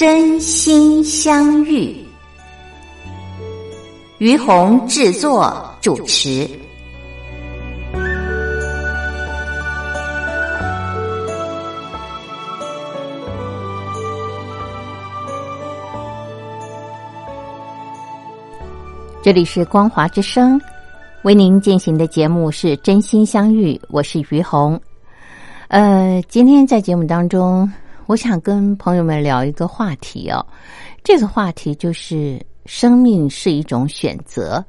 真心相遇，于红制作主持。这里是光华之声，为您进行的节目是《真心相遇》，我是于红。呃，今天在节目当中。我想跟朋友们聊一个话题哦，这个话题就是生命是一种选择。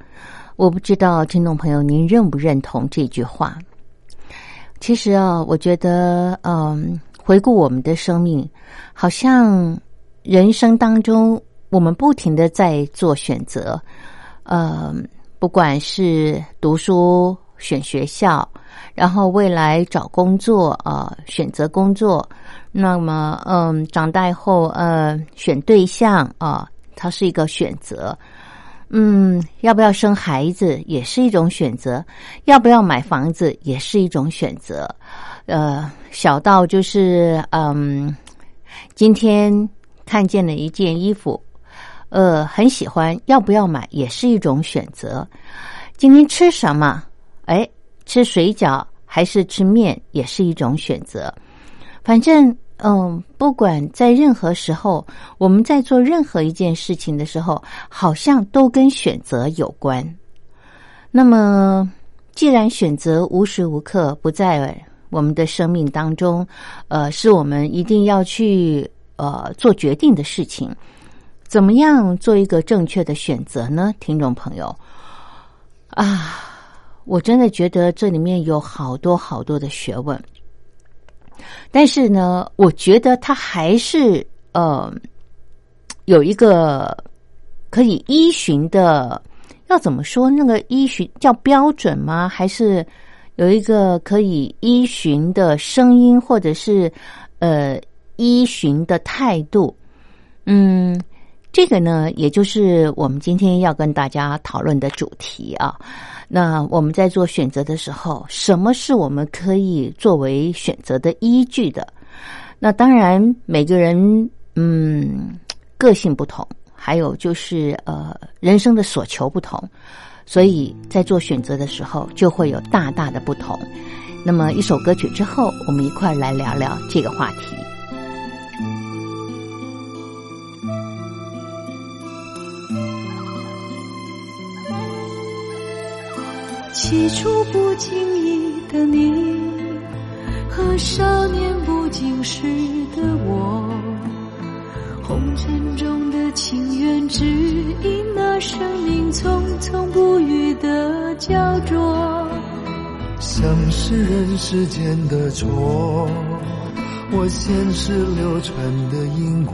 我不知道听众朋友您认不认同这句话？其实啊，我觉得，嗯，回顾我们的生命，好像人生当中我们不停的在做选择，呃，不管是读书选学校，然后未来找工作啊，选择工作。那么，嗯，长大后，呃，选对象啊，它是一个选择。嗯，要不要生孩子也是一种选择，要不要买房子也是一种选择。呃，小到就是，嗯，今天看见了一件衣服，呃，很喜欢，要不要买也是一种选择。今天吃什么？哎，吃水饺还是吃面也是一种选择。反正，嗯，不管在任何时候，我们在做任何一件事情的时候，好像都跟选择有关。那么，既然选择无时无刻不在我们的生命当中，呃，是我们一定要去呃做决定的事情。怎么样做一个正确的选择呢？听众朋友，啊，我真的觉得这里面有好多好多的学问。但是呢，我觉得他还是呃有一个可以依循的，要怎么说？那个依循叫标准吗？还是有一个可以依循的声音，或者是呃依循的态度？嗯，这个呢，也就是我们今天要跟大家讨论的主题啊。那我们在做选择的时候，什么是我们可以作为选择的依据的？那当然，每个人嗯个性不同，还有就是呃人生的所求不同，所以在做选择的时候就会有大大的不同。那么一首歌曲之后，我们一块来聊聊这个话题。起初不经意的你，和少年不经事的我，红尘中的情缘，只因那生命匆匆不语的焦灼。像是人世间的错，我前世流传的因果。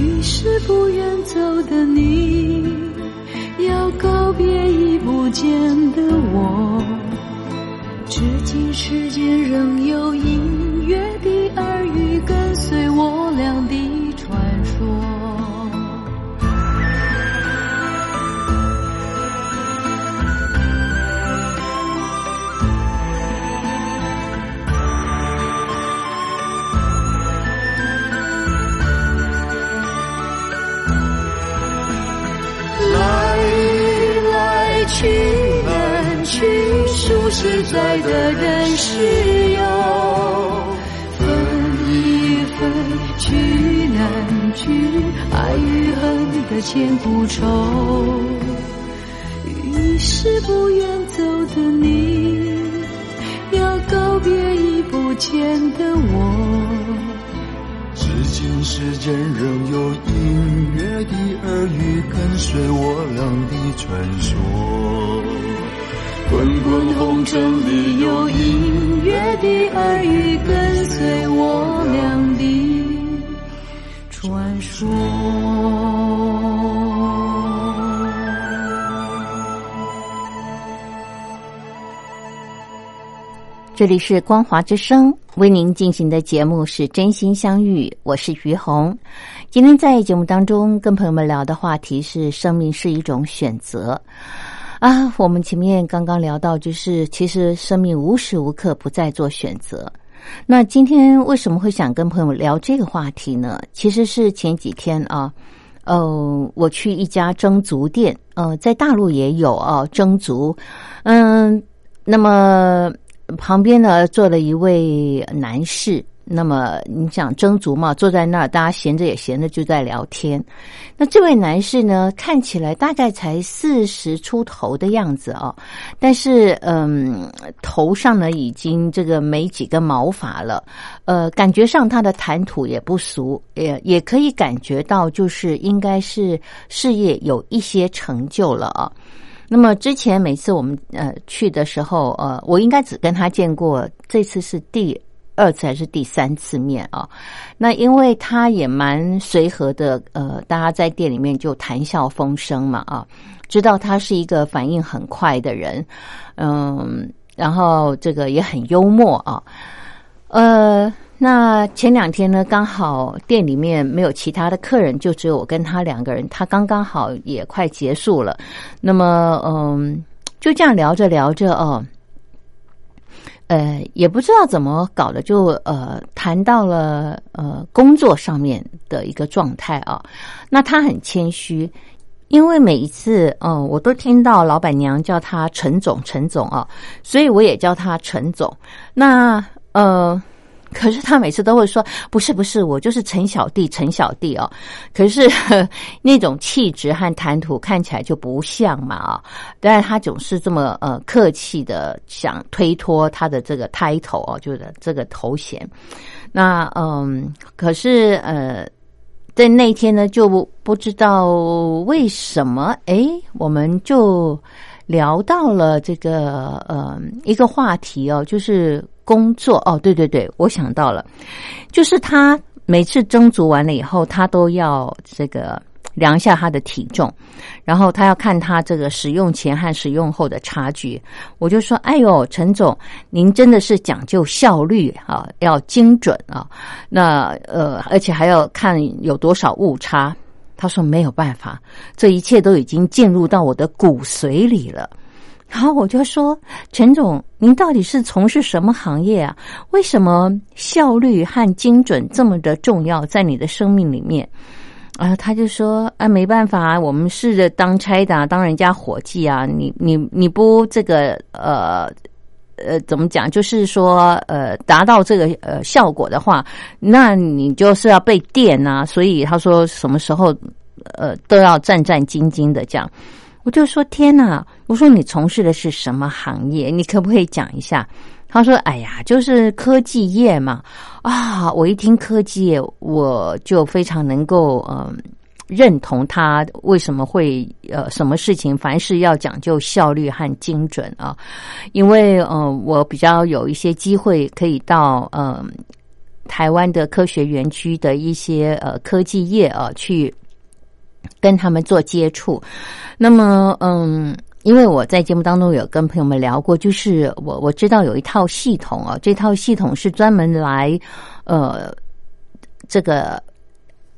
于是不愿走的你，要告别已不见的我。至今世间仍有隐约的在的人世游，分一分聚难聚，爱与恨的千古愁。于是不愿走的你，要告别已不见的我。至今世间仍有隐约的耳语跟随我俩的传说，滚滚红尘里有隐约的耳语跟随我俩的传说。这里是光华之声为您进行的节目是真心相遇，我是于红。今天在节目当中跟朋友们聊的话题是生命是一种选择啊。我们前面刚刚聊到，就是其实生命无时无刻不在做选择。那今天为什么会想跟朋友聊这个话题呢？其实是前几天啊，呃，我去一家蒸足店，呃，在大陆也有啊蒸足，嗯，那么。旁边呢坐了一位男士，那么你想蒸足嘛，坐在那儿，大家闲着也闲着就在聊天。那这位男士呢，看起来大概才四十出头的样子啊，但是嗯，头上呢已经这个没几根毛发了，呃，感觉上他的谈吐也不俗，也也可以感觉到就是应该是事业有一些成就了啊。那么之前每次我们呃去的时候，呃，我应该只跟他见过，这次是第二次还是第三次面啊？那因为他也蛮随和的，呃，大家在店里面就谈笑风生嘛啊，知道他是一个反应很快的人，嗯，然后这个也很幽默啊，呃。那前两天呢，刚好店里面没有其他的客人，就只有我跟他两个人。他刚刚好也快结束了，那么嗯，就这样聊着聊着哦，呃，也不知道怎么搞的，就呃谈到了呃工作上面的一个状态啊。那他很谦虚，因为每一次嗯，我都听到老板娘叫他陈总，陈总啊，所以我也叫他陈总。那呃。可是他每次都会说：“不是不是，我就是陈小弟，陈小弟哦。”可是 那种气质和谈吐看起来就不像嘛啊！但是他总是这么呃客气的想推脱他的这个 title 哦，就是这个头衔。那嗯，可是呃，在那天呢，就不知道为什么，哎，我们就聊到了这个呃一个话题哦，就是。工作哦，对对对，我想到了，就是他每次蒸足完了以后，他都要这个量一下他的体重，然后他要看他这个使用前和使用后的差距。我就说：“哎呦，陈总，您真的是讲究效率啊，要精准啊。那呃，而且还要看有多少误差。”他说：“没有办法，这一切都已经进入到我的骨髓里了。”然后我就说：“陈总，您到底是从事什么行业啊？为什么效率和精准这么的重要在你的生命里面？”啊，他就说：“啊，没办法，我们试着当差的，当人家伙计啊。你你你不这个呃呃怎么讲？就是说呃达到这个呃效果的话，那你就是要被电啊。所以他说什么时候呃都要战战兢兢的这样。”我就说天哪！我说你从事的是什么行业？你可不可以讲一下？他说：“哎呀，就是科技业嘛。”啊，我一听科技业，我就非常能够嗯认同他为什么会呃什么事情凡事要讲究效率和精准啊。因为嗯，我比较有一些机会可以到嗯台湾的科学园区的一些呃科技业啊去。跟他们做接触。那么，嗯，因为我在节目当中有跟朋友们聊过，就是我我知道有一套系统啊，这套系统是专门来呃这个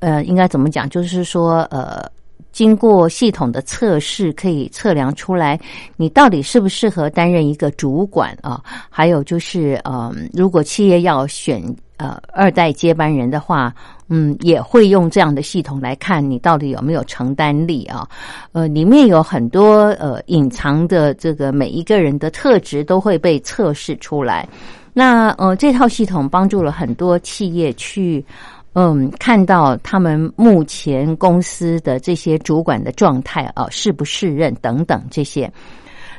呃应该怎么讲，就是说呃。经过系统的测试，可以测量出来你到底适不适合担任一个主管啊？还有就是，呃，如果企业要选呃二代接班人的话，嗯，也会用这样的系统来看你到底有没有承担力啊？呃，里面有很多呃隐藏的这个每一个人的特质都会被测试出来。那呃，这套系统帮助了很多企业去。嗯，看到他们目前公司的这些主管的状态啊，是不是任等等这些。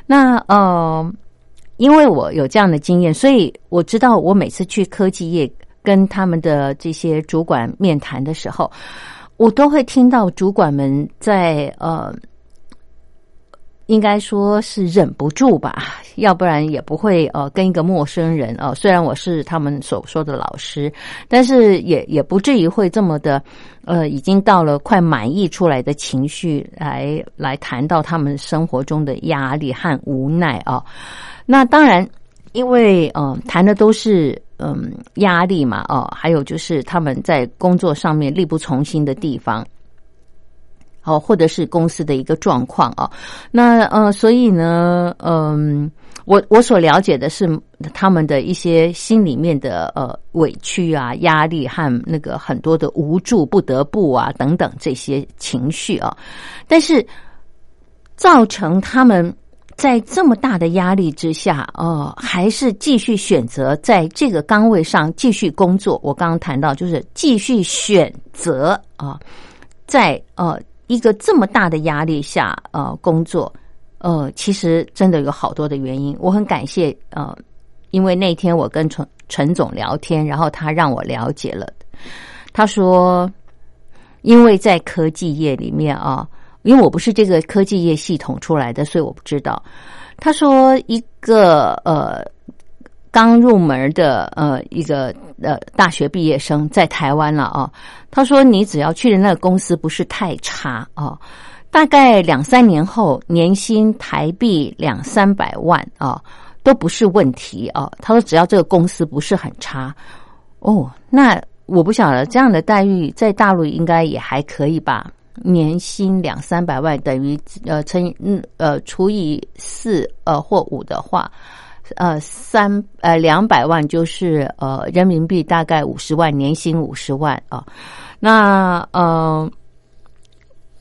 那呃，因为我有这样的经验，所以我知道我每次去科技业跟他们的这些主管面谈的时候，我都会听到主管们在呃。应该说是忍不住吧，要不然也不会呃跟一个陌生人呃，虽然我是他们所说的老师，但是也也不至于会这么的呃，已经到了快满意出来的情绪来来谈到他们生活中的压力和无奈啊。那当然，因为嗯谈的都是嗯压力嘛哦，还有就是他们在工作上面力不从心的地方。哦，或者是公司的一个状况啊，那呃，所以呢，嗯，我我所了解的是他们的一些心里面的呃委屈啊、压力和那个很多的无助、不得不啊等等这些情绪啊，但是造成他们在这么大的压力之下，呃，还是继续选择在这个岗位上继续工作。我刚刚谈到，就是继续选择啊，在呃。一个这么大的压力下，呃，工作，呃，其实真的有好多的原因。我很感谢，呃，因为那天我跟陈陈总聊天，然后他让我了解了。他说，因为在科技业里面啊，因为我不是这个科技业系统出来的，所以我不知道。他说，一个呃。刚入门的呃一个呃大学毕业生在台湾了啊，他说你只要去的那个公司不是太差啊，大概两三年后年薪台币两三百万啊都不是问题啊。他说只要这个公司不是很差哦，那我不晓得这样的待遇在大陆应该也还可以吧？年薪两三百万等于呃乘嗯呃除以四呃或五的话。呃，三呃两百万就是呃人民币大概五十万年薪五十万啊，那呃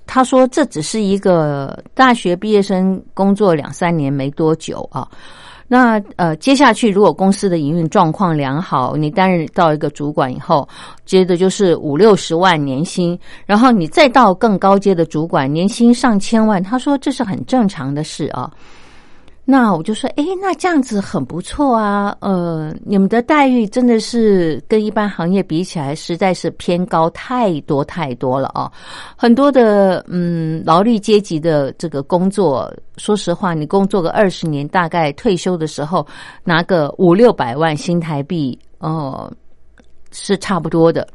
他说这只是一个大学毕业生工作两三年没多久啊，那呃接下去如果公司的营运状况良好，你担任到一个主管以后，接着就是五六十万年薪，然后你再到更高阶的主管，年薪上千万，他说这是很正常的事啊。那我就说，哎，那这样子很不错啊，呃，你们的待遇真的是跟一般行业比起来，实在是偏高太多太多了啊！很多的嗯劳力阶级的这个工作，说实话，你工作个二十年，大概退休的时候拿个五六百万新台币，哦，是差不多的。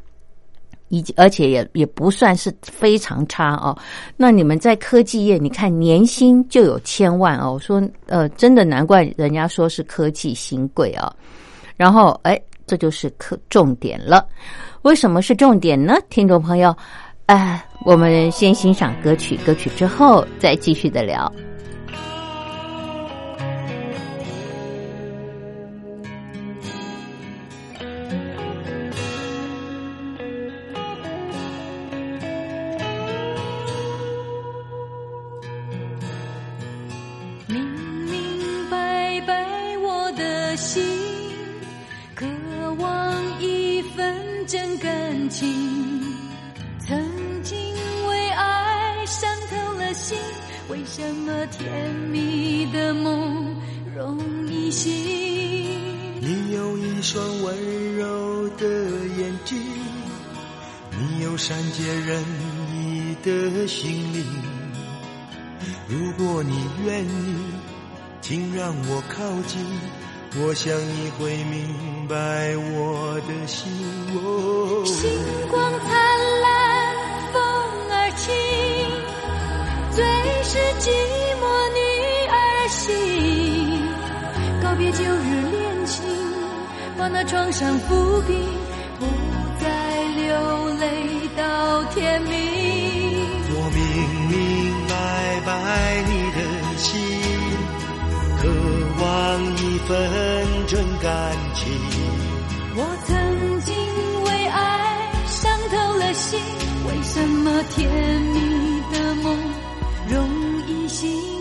以及而且也也不算是非常差哦。那你们在科技业，你看年薪就有千万哦。我说呃，真的难怪人家说是科技新贵啊。然后哎，这就是科重点了。为什么是重点呢？听众朋友，哎，我们先欣赏歌曲，歌曲之后再继续的聊。渴望一份真感情曾经为爱伤透了心为什么甜蜜的梦容易醒？你有一双温柔的眼睛你有善解人意的心灵。如果你愿意请让我靠近我想你会明白我的心。星光灿烂，风儿轻。最是寂寞女儿心，告别旧日恋情，把那创伤抚平，不再流泪到天明。我明明白白你的心，渴望一份真感情。我曾经为爱伤透了心，为什么甜蜜的梦容易醒？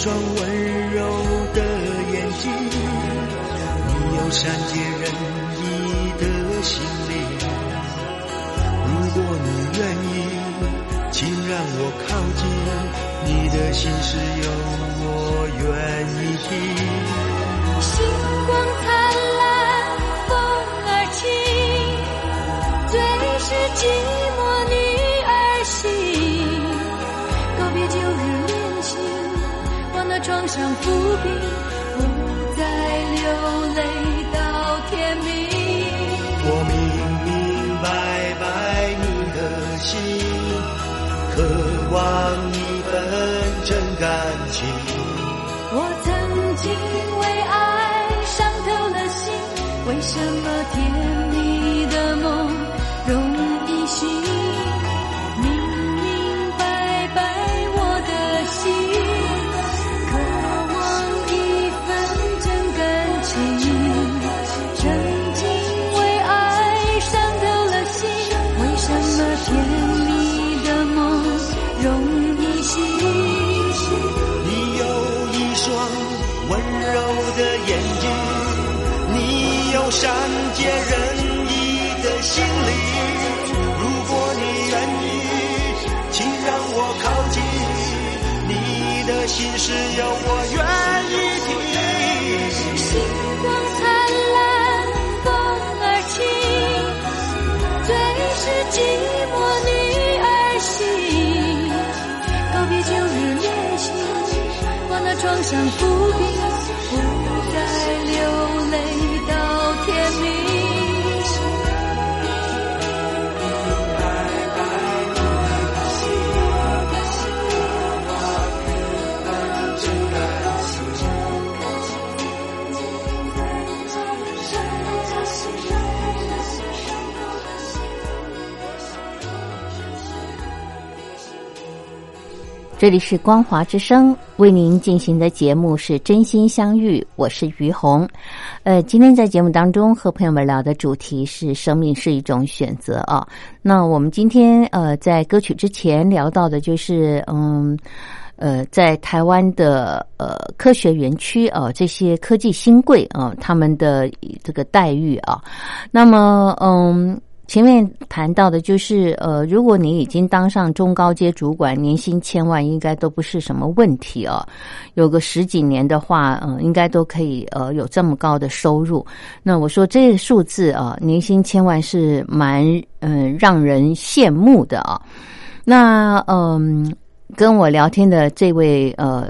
双温柔的眼睛，你有善解人意的心灵。如果你愿意，请让我靠近，你的心事有我愿意听。不再流泪到天明。我明明白白你的心，渴望一份真感情。我曾经为爱伤透了心，为什么甜心事有我愿意听。星光灿烂，风儿轻，最是寂寞女儿心。告别旧日恋情，把那创伤抚平，这里是光华之声为您进行的节目是真心相遇，我是于红。呃，今天在节目当中和朋友们聊的主题是生命是一种选择啊。那我们今天呃在歌曲之前聊到的就是嗯呃在台湾的呃科学园区啊这些科技新贵啊他们的这个待遇啊，那么嗯。前面谈到的就是，呃，如果你已经当上中高阶主管，年薪千万应该都不是什么问题哦。有个十几年的话，嗯、应该都可以呃有这么高的收入。那我说这个数字啊，年薪千万是蛮嗯、让人羡慕的啊。那嗯、跟我聊天的这位呃。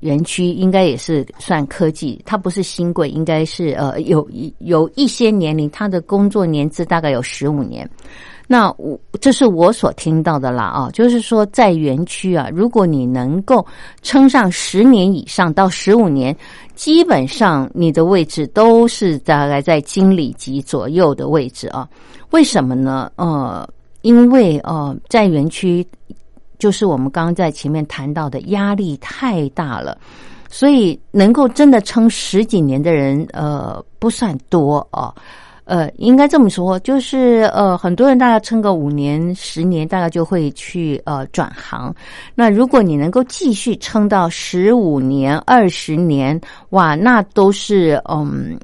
园区应该也是算科技，它不是新贵，应该是呃有一有一些年龄，他的工作年资大概有十五年。那我这是我所听到的啦啊，就是说在园区啊，如果你能够撑上十年以上到十五年，基本上你的位置都是大概在经理级左右的位置啊。为什么呢？呃，因为呃，在园区。就是我们刚刚在前面谈到的压力太大了，所以能够真的撑十几年的人，呃，不算多哦。呃，应该这么说，就是呃，很多人大概撑个五年、十年，大概就会去呃转行。那如果你能够继续撑到十五年、二十年，哇，那都是嗯，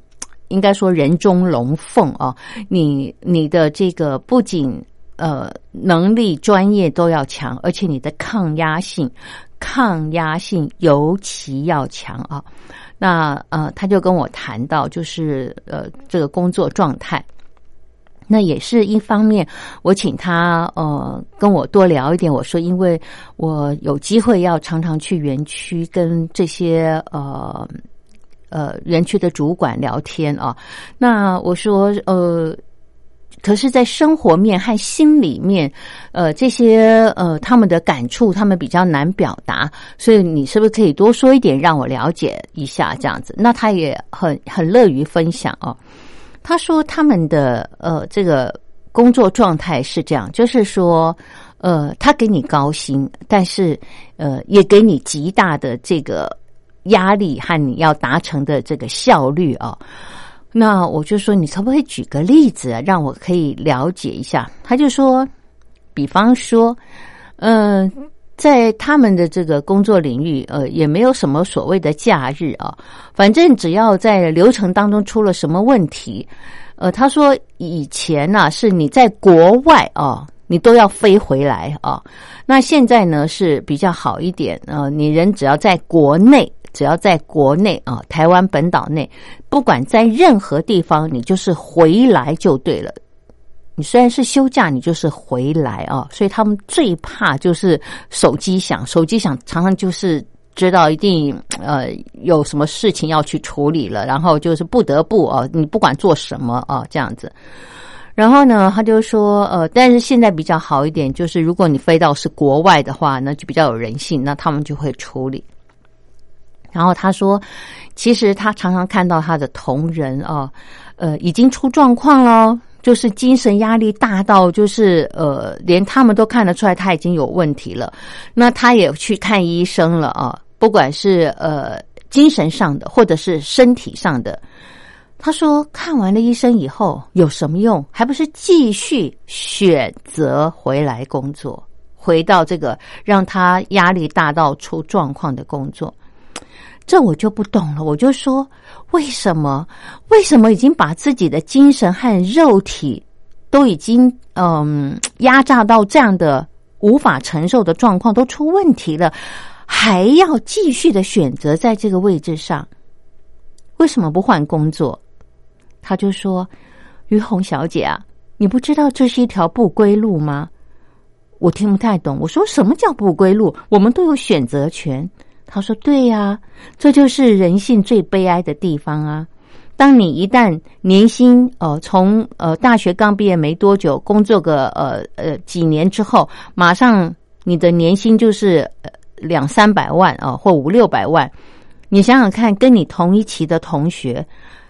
应该说人中龙凤哦。你你的这个不仅呃能力、专业都要强，而且你的抗压性、抗压性尤其要强啊。那呃，他就跟我谈到，就是呃，这个工作状态。那也是一方面，我请他呃跟我多聊一点。我说，因为我有机会要常常去园区跟这些呃呃园区的主管聊天啊。那我说呃。可是，在生活面和心里面，呃，这些呃，他们的感触，他们比较难表达，所以你是不是可以多说一点，让我了解一下这样子？那他也很很乐于分享哦。他说他们的呃这个工作状态是这样，就是说，呃，他给你高薪，但是呃，也给你极大的这个压力和你要达成的这个效率啊。那我就说，你可不可以举个例子啊，让我可以了解一下？他就说，比方说，嗯，在他们的这个工作领域，呃，也没有什么所谓的假日啊，反正只要在流程当中出了什么问题，呃，他说以前呢是你在国外啊，你都要飞回来啊，那现在呢是比较好一点，呃，你人只要在国内。只要在国内啊，台湾本岛内，不管在任何地方，你就是回来就对了。你虽然是休假，你就是回来啊。所以他们最怕就是手机响，手机响常常就是知道一定呃有什么事情要去处理了，然后就是不得不啊，你不管做什么啊这样子。然后呢，他就说呃，但是现在比较好一点，就是如果你飞到是国外的话，那就比较有人性，那他们就会处理。然后他说，其实他常常看到他的同仁啊，呃，已经出状况了，就是精神压力大到，就是呃，连他们都看得出来他已经有问题了。那他也去看医生了啊，不管是呃精神上的或者是身体上的。他说看完了医生以后有什么用？还不是继续选择回来工作，回到这个让他压力大到出状况的工作。这我就不懂了，我就说，为什么？为什么已经把自己的精神和肉体都已经嗯压榨到这样的无法承受的状况，都出问题了，还要继续的选择在这个位置上？为什么不换工作？他就说：“于红小姐啊，你不知道这是一条不归路吗？”我听不太懂。我说：“什么叫不归路？我们都有选择权。”他说：“对呀，这就是人性最悲哀的地方啊！当你一旦年薪呃从呃大学刚毕业没多久，工作个呃呃几年之后，马上你的年薪就是两三百万啊，或五六百万。你想想看，跟你同一期的同学，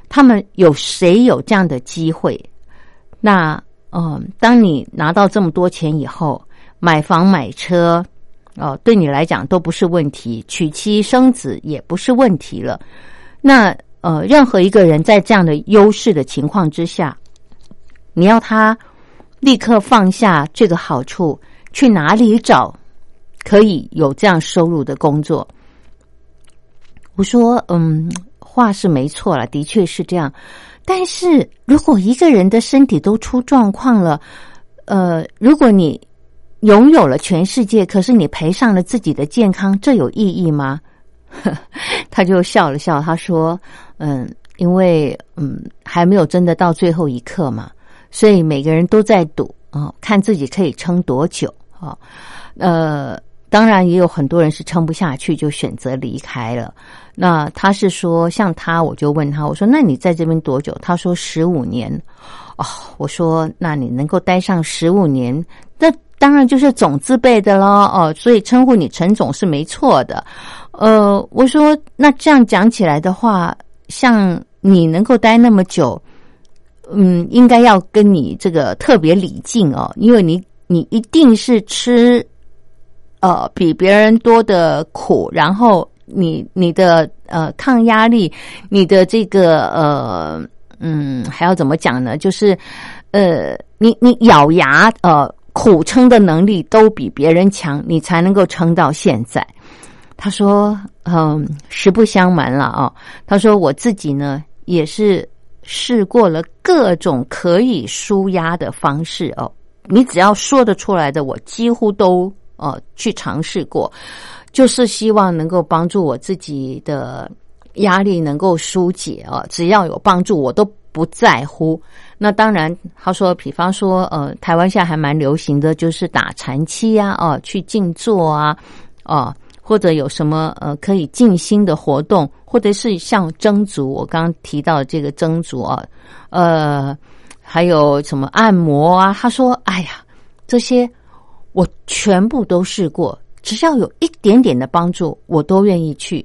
他们有谁有这样的机会？那嗯，当你拿到这么多钱以后，买房买车。”哦，对你来讲都不是问题，娶妻生子也不是问题了。那呃，任何一个人在这样的优势的情况之下，你要他立刻放下这个好处，去哪里找可以有这样收入的工作？我说，嗯，话是没错了，的确是这样。但是如果一个人的身体都出状况了，呃，如果你。拥有了全世界，可是你赔上了自己的健康，这有意义吗？他就笑了笑，他说：“嗯，因为嗯还没有真的到最后一刻嘛，所以每个人都在赌啊，看自己可以撑多久啊。呃，当然也有很多人是撑不下去，就选择离开了。那他是说，像他，我就问他，我说：那你在这边多久？他说十五年。哦，我说：那你能够待上十五年，那？当然就是总字辈的咯。哦，所以称呼你陈总是没错的。呃，我说那这样讲起来的话，像你能够待那么久，嗯，应该要跟你这个特别礼敬哦，因为你你一定是吃呃比别人多的苦，然后你你的呃抗压力，你的这个呃嗯还要怎么讲呢？就是呃你你咬牙呃苦撑的能力都比别人强，你才能够撑到现在。他说：“嗯，实不相瞒了啊，他说我自己呢也是试过了各种可以舒压的方式哦。你只要说得出来的，我几乎都呃去尝试过，就是希望能够帮助我自己的压力能够疏解啊。只要有帮助，我都不在乎。那当然，他说，比方说，呃，台湾现在还蛮流行的，就是打禅期呀，哦，去静坐啊，哦。”或者有什么呃可以静心的活动，或者是像蒸足，我刚刚提到这个蒸足啊，呃，还有什么按摩啊？他说：“哎呀，这些我全部都试过，只要有一点点的帮助，我都愿意去。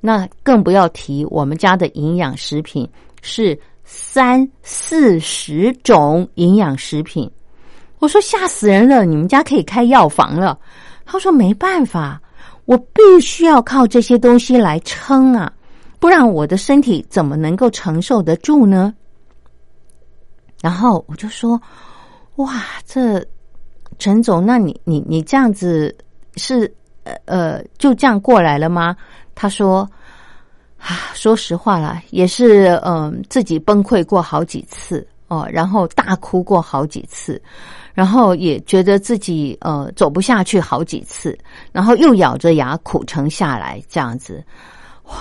那更不要提我们家的营养食品是三四十种营养食品。我说吓死人了，你们家可以开药房了。他说没办法。”我必须要靠这些东西来撑啊，不然我的身体怎么能够承受得住呢？然后我就说：“哇，这陈总，那你你你这样子是呃呃就这样过来了吗？”他说：“啊，说实话啦，也是嗯自己崩溃过好几次哦，然后大哭过好几次。”然后也觉得自己呃走不下去好几次，然后又咬着牙苦撑下来，这样子，哇！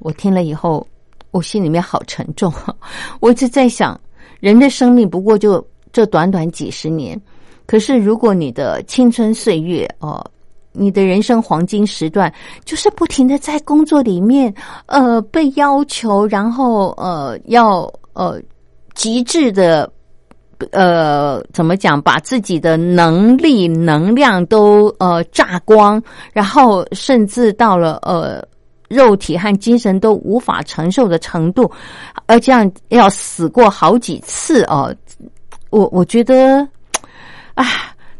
我听了以后，我心里面好沉重。我一直在想，人的生命不过就这短短几十年，可是如果你的青春岁月哦，你的人生黄金时段，就是不停的在工作里面呃被要求，然后呃要呃极致的。呃，怎么讲？把自己的能力、能量都呃榨光，然后甚至到了呃肉体和精神都无法承受的程度，而这样要死过好几次哦。我我觉得，啊，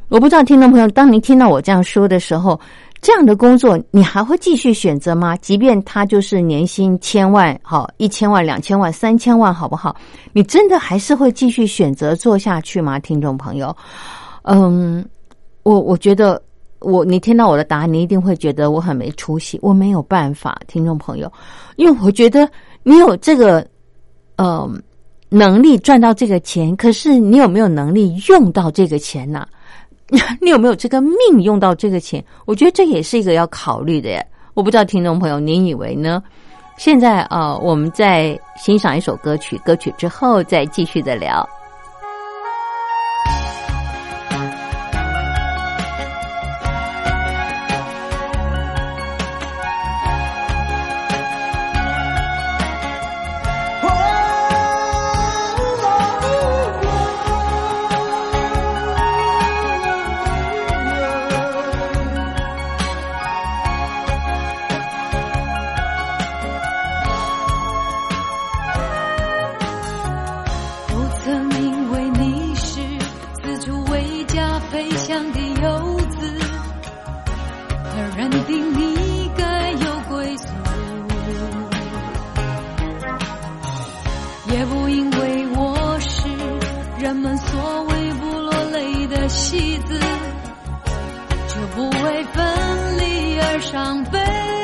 我不知道听众朋友，当您听到我这样说的时候。这样的工作，你还会继续选择吗？即便他就是年薪千万，好一千万、两千万、三千万，好不好？你真的还是会继续选择做下去吗？听众朋友，嗯，我我觉得，我你听到我的答案，你一定会觉得我很没出息，我没有办法，听众朋友，因为我觉得你有这个，呃，能力赚到这个钱，可是你有没有能力用到这个钱呢？你有没有这个命用到这个钱？我觉得这也是一个要考虑的耶。我不知道听众朋友您以为呢？现在啊，我们在欣赏一首歌曲，歌曲之后再继续的聊。戏子就不为分离而伤悲。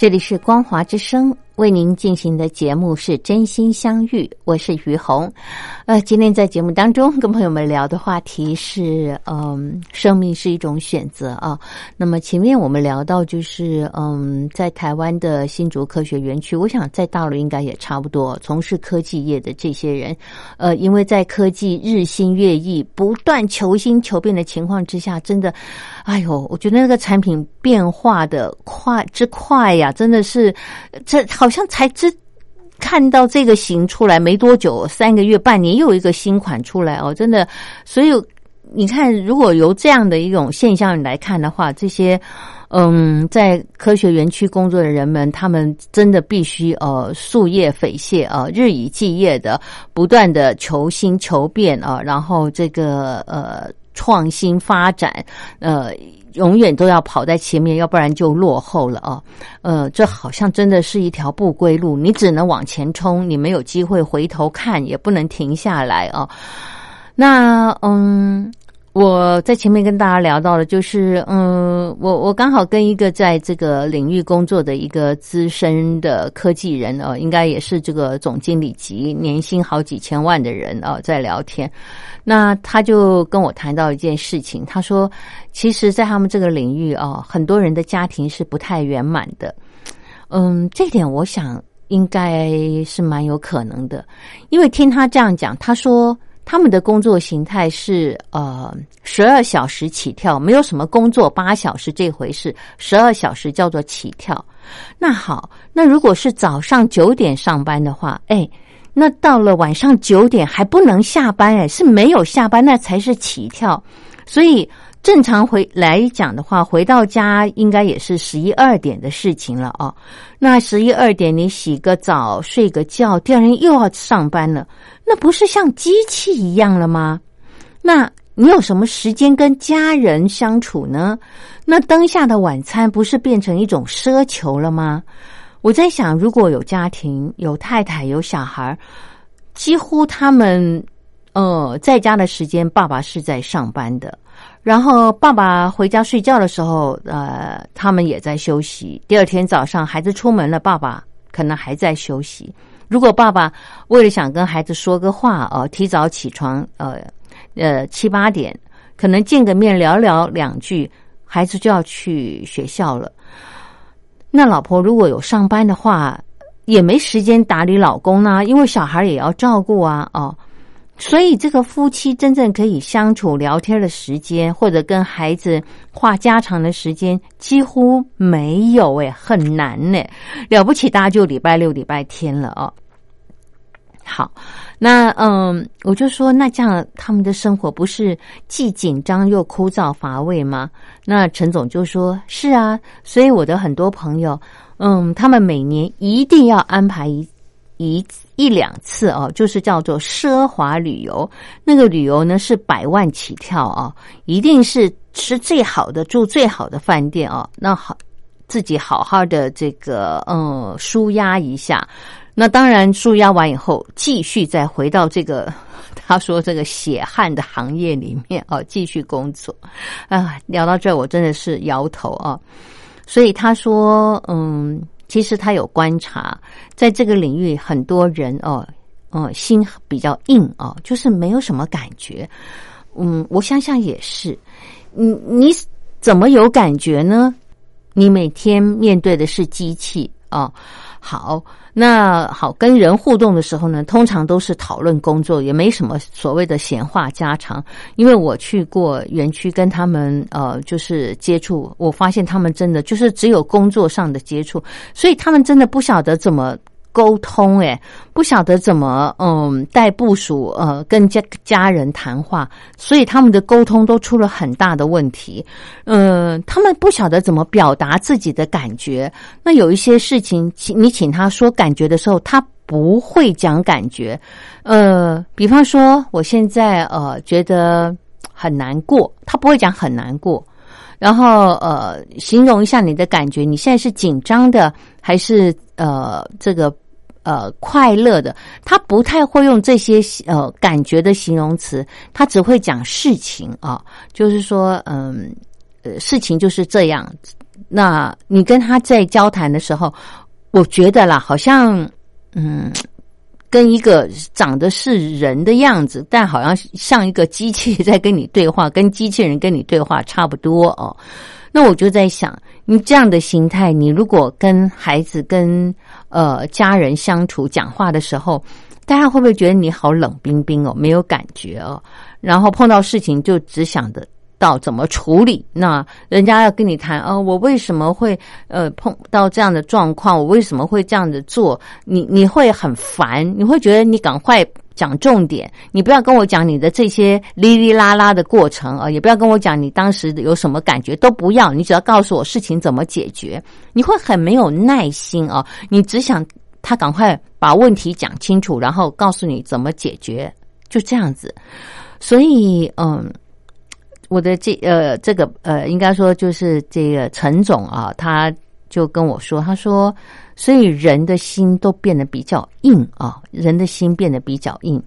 这里是光华之声为您进行的节目是真心相遇，我是于红。呃，今天在节目当中跟朋友们聊的话题是，嗯，生命是一种选择啊。那么前面我们聊到就是，嗯，在台湾的新竹科学园区，我想在大陆应该也差不多，从事科技业的这些人，呃，因为在科技日新月异、不断求新求变的情况之下，真的，哎呦，我觉得那个产品变化的快之快呀，真的是，这好好像才知看到这个型出来没多久，三个月、半年又一个新款出来哦，真的，所以你看，如果由这样的一种现象来看的话，这些嗯，在科学园区工作的人们，他们真的必须呃夙夜匪懈啊、呃，日以继夜的不断的求新求变啊、然后这个呃创新发展呃。永远都要跑在前面，要不然就落后了啊！呃，这好像真的是一条不归路，你只能往前冲，你没有机会回头看，也不能停下来啊。那嗯，我在前面跟大家聊到的，就是嗯，我我刚好跟一个在这个领域工作的一个资深的科技人哦，应该也是这个总经理级，年薪好几千万的人哦，在聊天。那他就跟我谈到一件事情，他说，其实，在他们这个领域啊，很多人的家庭是不太圆满的。嗯，这点我想应该是蛮有可能的，因为听他这样讲，他说他们的工作形态是呃十二小时起跳，没有什么工作八小时这回事，十二小时叫做起跳。那好，那如果是早上九点上班的话，哎。那到了晚上九点还不能下班哎，是没有下班，那才是起跳。所以正常回来讲的话，回到家应该也是十一二点的事情了哦。那十一二点你洗个澡、睡个觉，第二天又要上班了，那不是像机器一样了吗？那你有什么时间跟家人相处呢？那灯下的晚餐不是变成一种奢求了吗？我在想，如果有家庭、有太太、有小孩，几乎他们呃在家的时间，爸爸是在上班的，然后爸爸回家睡觉的时候，呃，他们也在休息。第二天早上，孩子出门了，爸爸可能还在休息。如果爸爸为了想跟孩子说个话，呃，提早起床，呃呃七八点，可能见个面聊聊两句，孩子就要去学校了。那老婆如果有上班的话，也没时间打理老公呢，因为小孩也要照顾啊，哦。所以，这个夫妻真正可以相处聊天的时间，或者跟孩子话家常的时间，几乎没有诶，很难呢。了不起，大家就礼拜六、礼拜天了哦。好，那嗯，我就说，那这样他们的生活不是既紧张又枯燥乏味吗？那陈总就说：是啊，所以我的很多朋友，嗯，他们每年一定要安排一。一一两次哦，就是叫做奢华旅游。那个旅游呢是百万起跳啊，一定是吃最好的、住最好的饭店哦。那好，自己好好的这个嗯，舒压一下。那当然，舒压完以后，继续再回到这个 他说这个血汗的行业里面哦，继续工作啊。聊到这，我真的是摇头啊。所以他说，嗯。其实他有观察，在这个领域，很多人哦，哦，心比较硬哦，就是没有什么感觉。嗯，我想想也是。你你怎么有感觉呢？你每天面对的是机器哦。好。那好，跟人互动的时候呢，通常都是讨论工作，也没什么所谓的闲话家常。因为我去过园区，跟他们呃，就是接触，我发现他们真的就是只有工作上的接触，所以他们真的不晓得怎么。沟通哎，不晓得怎么嗯带部署呃跟家家人谈话，所以他们的沟通都出了很大的问题。嗯，他们不晓得怎么表达自己的感觉。那有一些事情，请你请他说感觉的时候，他不会讲感觉。呃，比方说，我现在呃觉得很难过，他不会讲很难过。然后呃，形容一下你的感觉，你现在是紧张的还是呃这个呃快乐的？他不太会用这些呃感觉的形容词，他只会讲事情啊，就是说嗯呃事情就是这样。那你跟他在交谈的时候，我觉得啦，好像嗯。跟一个长得是人的样子，但好像像一个机器在跟你对话，跟机器人跟你对话差不多哦。那我就在想，你这样的心态，你如果跟孩子、跟呃家人相处讲话的时候，大家会不会觉得你好冷冰冰哦，没有感觉哦？然后碰到事情就只想着。到怎么处理？那人家要跟你谈哦，我为什么会呃碰到这样的状况？我为什么会这样子做？你你会很烦，你会觉得你赶快讲重点，你不要跟我讲你的这些哩哩啦啦的过程啊，也不要跟我讲你当时有什么感觉，都不要，你只要告诉我事情怎么解决。你会很没有耐心啊，你只想他赶快把问题讲清楚，然后告诉你怎么解决，就这样子。所以嗯。我的这呃，这个呃，应该说就是这个陈总啊，他就跟我说，他说，所以人的心都变得比较硬啊，人的心变得比较硬。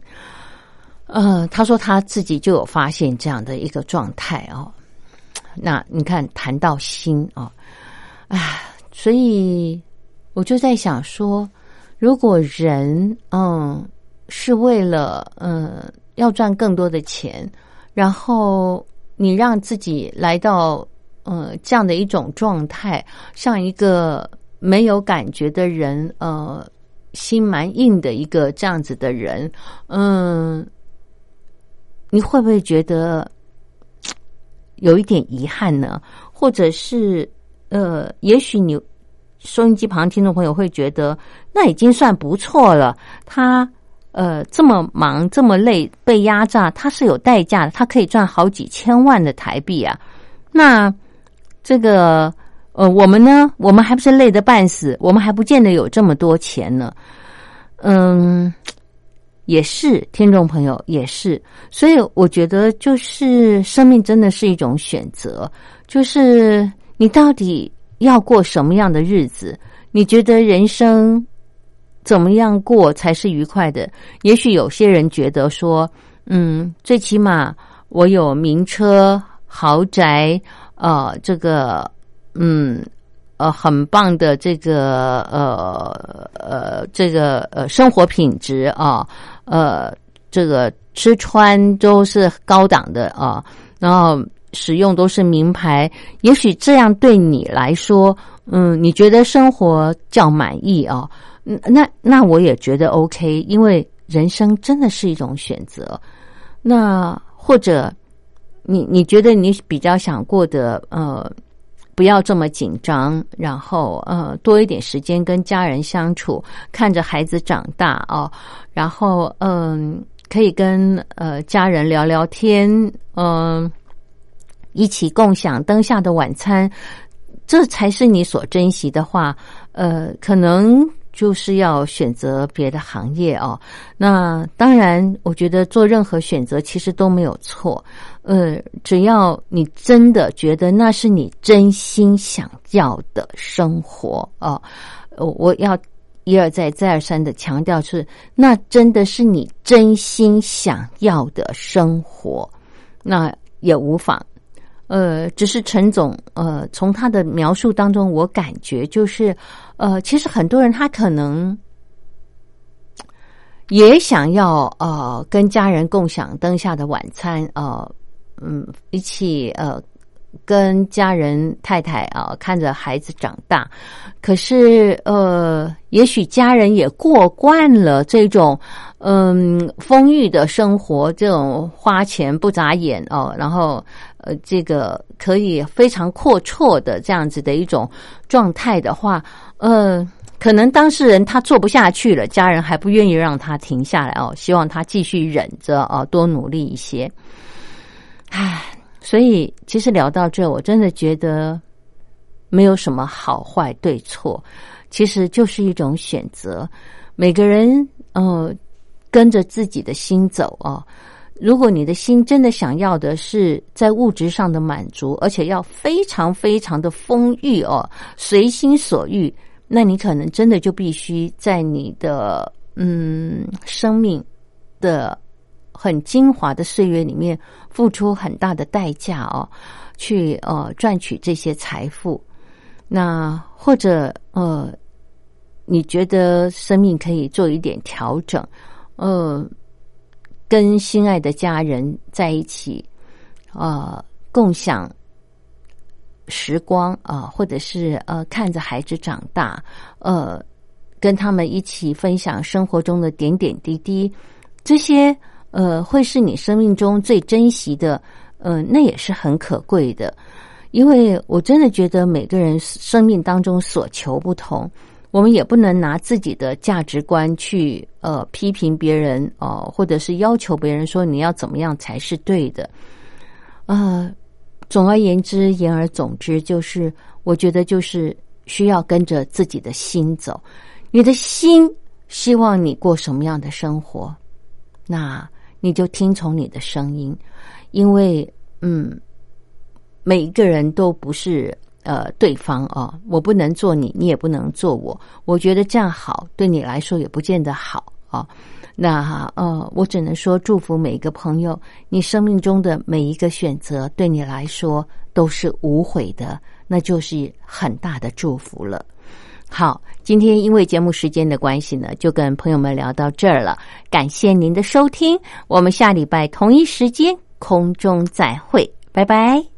呃，他说他自己就有发现这样的一个状态哦。那你看，谈到心啊，唉，所以我就在想说，如果人嗯是为了嗯要赚更多的钱，然后。你让自己来到呃这样的一种状态，像一个没有感觉的人，呃，心蛮硬的一个这样子的人，嗯，你会不会觉得有一点遗憾呢？或者是呃，也许你收音机旁听众朋友会觉得那已经算不错了，他。呃，这么忙，这么累，被压榨，他是有代价的。他可以赚好几千万的台币啊！那这个，呃，我们呢？我们还不是累得半死？我们还不见得有这么多钱呢。嗯，也是，听众朋友也是。所以我觉得，就是生命真的是一种选择，就是你到底要过什么样的日子？你觉得人生？怎么样过才是愉快的？也许有些人觉得说，嗯，最起码我有名车、豪宅，呃，这个，嗯，呃，很棒的这个，呃，呃，这个，呃，生活品质啊，呃，这个吃穿都是高档的啊，然后使用都是名牌，也许这样对你来说，嗯，你觉得生活较满意哦？嗯，那那我也觉得 OK，因为人生真的是一种选择。那或者你你觉得你比较想过的呃，不要这么紧张，然后呃多一点时间跟家人相处，看着孩子长大哦，然后嗯可以跟呃家人聊聊天，嗯一起共享灯下的晚餐，这才是你所珍惜的话，呃可能。就是要选择别的行业哦。那当然，我觉得做任何选择其实都没有错。呃，只要你真的觉得那是你真心想要的生活哦，我要一而再再而三的强调是，那真的是你真心想要的生活，那也无妨。呃，只是陈总，呃，从他的描述当中，我感觉就是，呃，其实很多人他可能也想要呃跟家人共享灯下的晚餐，呃，嗯，一起呃跟家人太太啊看着孩子长大，可是呃，也许家人也过惯了这种嗯丰裕的生活，这种花钱不眨眼哦，然后。呃，这个可以非常阔绰的这样子的一种状态的话，呃，可能当事人他做不下去了，家人还不愿意让他停下来哦，希望他继续忍着哦，多努力一些。唉，所以其实聊到这，我真的觉得没有什么好坏对错，其实就是一种选择。每个人呃，跟着自己的心走啊。如果你的心真的想要的是在物质上的满足，而且要非常非常的丰裕哦，随心所欲，那你可能真的就必须在你的嗯生命的很精华的岁月里面付出很大的代价哦，去呃赚取这些财富。那或者呃，你觉得生命可以做一点调整，呃。跟心爱的家人在一起，呃，共享时光啊，或者是呃，看着孩子长大，呃，跟他们一起分享生活中的点点滴滴，这些呃，会是你生命中最珍惜的，嗯，那也是很可贵的，因为我真的觉得每个人生命当中所求不同。我们也不能拿自己的价值观去呃批评别人哦，或者是要求别人说你要怎么样才是对的。呃，总而言之，言而总之，就是我觉得就是需要跟着自己的心走。你的心希望你过什么样的生活，那你就听从你的声音，因为嗯，每一个人都不是。呃，对方哦，我不能做你，你也不能做我。我觉得这样好，对你来说也不见得好啊。那呃，我只能说祝福每一个朋友，你生命中的每一个选择，对你来说都是无悔的，那就是很大的祝福了。好，今天因为节目时间的关系呢，就跟朋友们聊到这儿了。感谢您的收听，我们下礼拜同一时间空中再会，拜拜。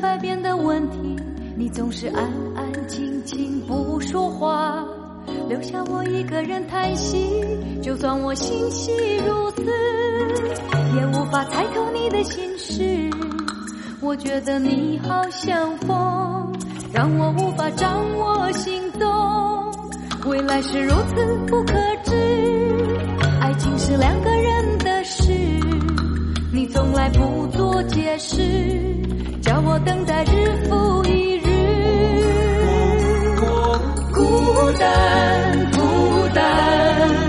百遍的问题，你总是安安静静不说话，留下我一个人叹息。就算我心细如此，也无法猜透你的心事。我觉得你好像风，让我无法掌握行动。未来是如此不可知，爱情是两个人，你从来不做解释，叫我等待日复一日。孤单，孤单，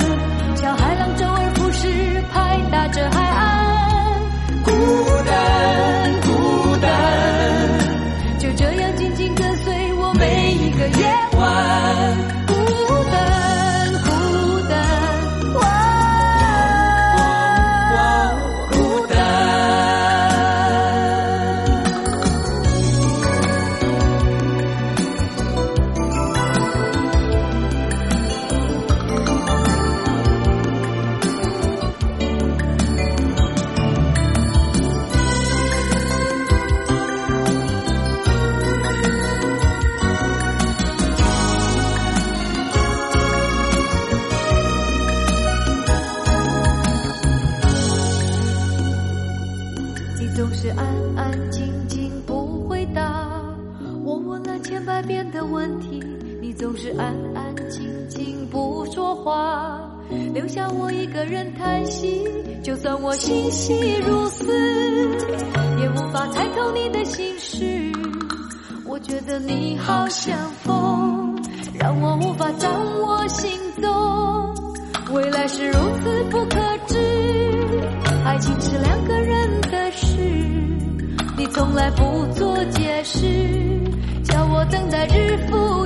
我一个人叹息。就算我心细如丝，也无法猜透你的心事。我觉得你好像风，让我无法掌握行踪。未来是如此不可知，爱情是两个人的事，你从来不做解释，叫我等待日复